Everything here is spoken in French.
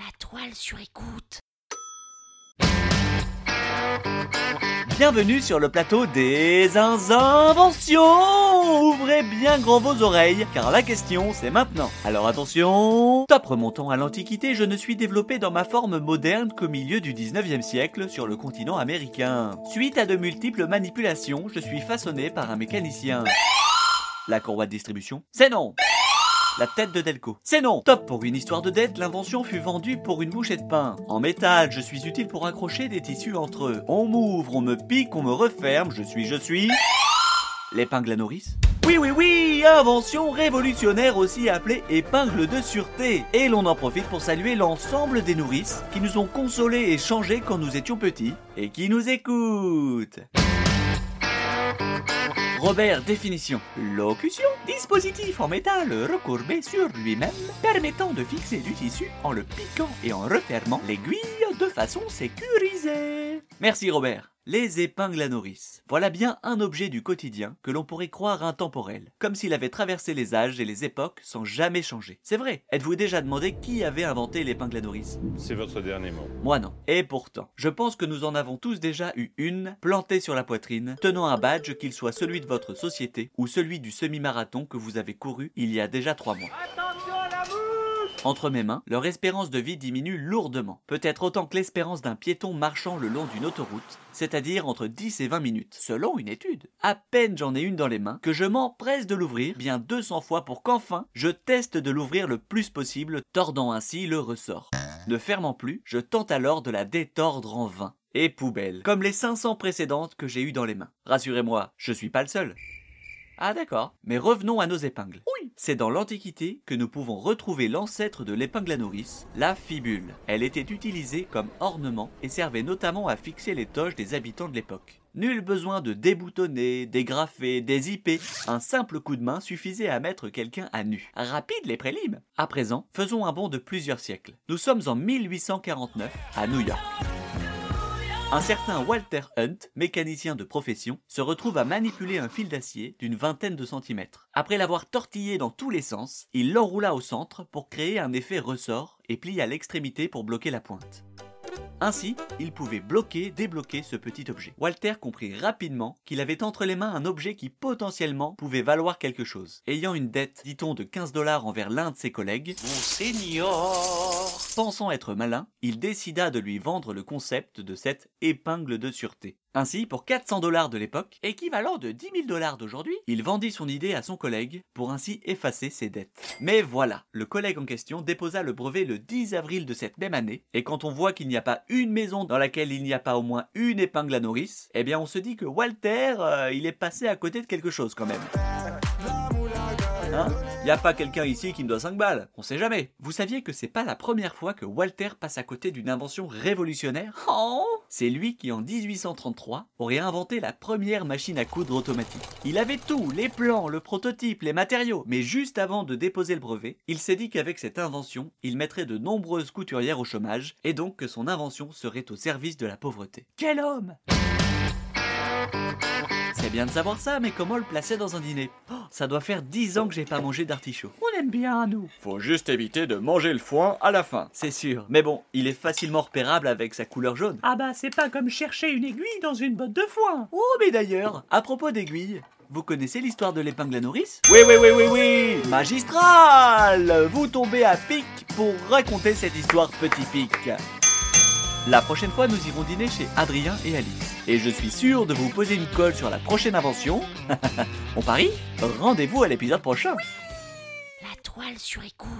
La toile sur écoute. Bienvenue sur le plateau des inventions Ouvrez bien grand vos oreilles, car la question c'est maintenant. Alors attention Top remontant à l'Antiquité, je ne suis développé dans ma forme moderne qu'au milieu du 19e siècle sur le continent américain. Suite à de multiples manipulations, je suis façonné par un mécanicien. La courroie de distribution C'est non la tête de Delco. C'est non Top pour une histoire de dette, l'invention fut vendue pour une bouchée de pain. En métal, je suis utile pour accrocher des tissus entre eux. On m'ouvre, on me pique, on me referme, je suis, je suis... L'épingle à nourrice oui, oui, oui, invention révolutionnaire aussi appelée épingle de sûreté. Et l'on en profite pour saluer l'ensemble des nourrices qui nous ont consolés et changés quand nous étions petits et qui nous écoutent. Robert, définition. Locution. Dispositif en métal recourbé sur lui-même, permettant de fixer du tissu en le piquant et en refermant l'aiguille de façon sécurisée. Merci Robert. Les épingles à nourrice. Voilà bien un objet du quotidien que l'on pourrait croire intemporel, comme s'il avait traversé les âges et les époques sans jamais changer. C'est vrai. Êtes-vous déjà demandé qui avait inventé l'épingle à nourrice? C'est votre dernier mot. Moi non. Et pourtant, je pense que nous en avons tous déjà eu une plantée sur la poitrine, tenant un badge qu'il soit celui de votre société ou celui du semi-marathon que vous avez couru il y a déjà trois mois. Entre mes mains, leur espérance de vie diminue lourdement, peut-être autant que l'espérance d'un piéton marchant le long d'une autoroute, c'est-à-dire entre 10 et 20 minutes, selon une étude. À peine j'en ai une dans les mains que je m'empresse de l'ouvrir bien 200 fois pour qu'enfin je teste de l'ouvrir le plus possible, tordant ainsi le ressort. Ne fermant plus, je tente alors de la détordre en vain. Et poubelle, comme les 500 précédentes que j'ai eues dans les mains. Rassurez-moi, je suis pas le seul. Ah d'accord. Mais revenons à nos épingles. Oui. C'est dans l'Antiquité que nous pouvons retrouver l'ancêtre de l'épingle à nourrice, la fibule. Elle était utilisée comme ornement et servait notamment à fixer les toges des habitants de l'époque. Nul besoin de déboutonner, dégrafer, dézipper. Un simple coup de main suffisait à mettre quelqu'un à nu. Rapide les prélims. À présent, faisons un bond de plusieurs siècles. Nous sommes en 1849 à New York. Un certain Walter Hunt, mécanicien de profession, se retrouve à manipuler un fil d'acier d'une vingtaine de centimètres. Après l'avoir tortillé dans tous les sens, il l'enroula au centre pour créer un effet ressort et plie à l'extrémité pour bloquer la pointe. Ainsi, il pouvait bloquer, débloquer ce petit objet. Walter comprit rapidement qu'il avait entre les mains un objet qui potentiellement pouvait valoir quelque chose. Ayant une dette, dit-on, de 15 dollars envers l'un de ses collègues, Monseigneur Pensant être malin, il décida de lui vendre le concept de cette épingle de sûreté. Ainsi, pour 400 dollars de l'époque, équivalent de 10 000 dollars d'aujourd'hui, il vendit son idée à son collègue pour ainsi effacer ses dettes. Mais voilà, le collègue en question déposa le brevet le 10 avril de cette même année, et quand on voit qu'il n'y a pas une maison dans laquelle il n'y a pas au moins une épingle à nourrice, eh bien on se dit que Walter, euh, il est passé à côté de quelque chose quand même. Hein? Y a pas quelqu'un ici qui me doit 5 balles, on sait jamais. Vous saviez que c'est pas la première fois que Walter passe à côté d'une invention révolutionnaire? Oh C'est lui qui en 1833 aurait inventé la première machine à coudre automatique. Il avait tout, les plans, le prototype, les matériaux, mais juste avant de déposer le brevet, il s'est dit qu'avec cette invention, il mettrait de nombreuses couturières au chômage, et donc que son invention serait au service de la pauvreté. Quel homme c'est bien de savoir ça, mais comment le placer dans un dîner? Oh, Ça doit faire 10 ans que j'ai pas mangé d'artichaut. On aime bien, nous. Faut juste éviter de manger le foin à la fin. C'est sûr. Mais bon, il est facilement repérable avec sa couleur jaune. Ah bah c'est pas comme chercher une aiguille dans une botte de foin. Oh, mais d'ailleurs, à propos d'aiguilles, vous connaissez l'histoire de l'épingle à nourrice? Oui, oui, oui, oui, oui Magistral Vous tombez à pic pour raconter cette histoire petit pic. La prochaine fois, nous irons dîner chez Adrien et Alice. Et je suis sûr de vous poser une colle sur la prochaine invention. On parie Rendez-vous à l'épisode prochain. La toile sur écoute.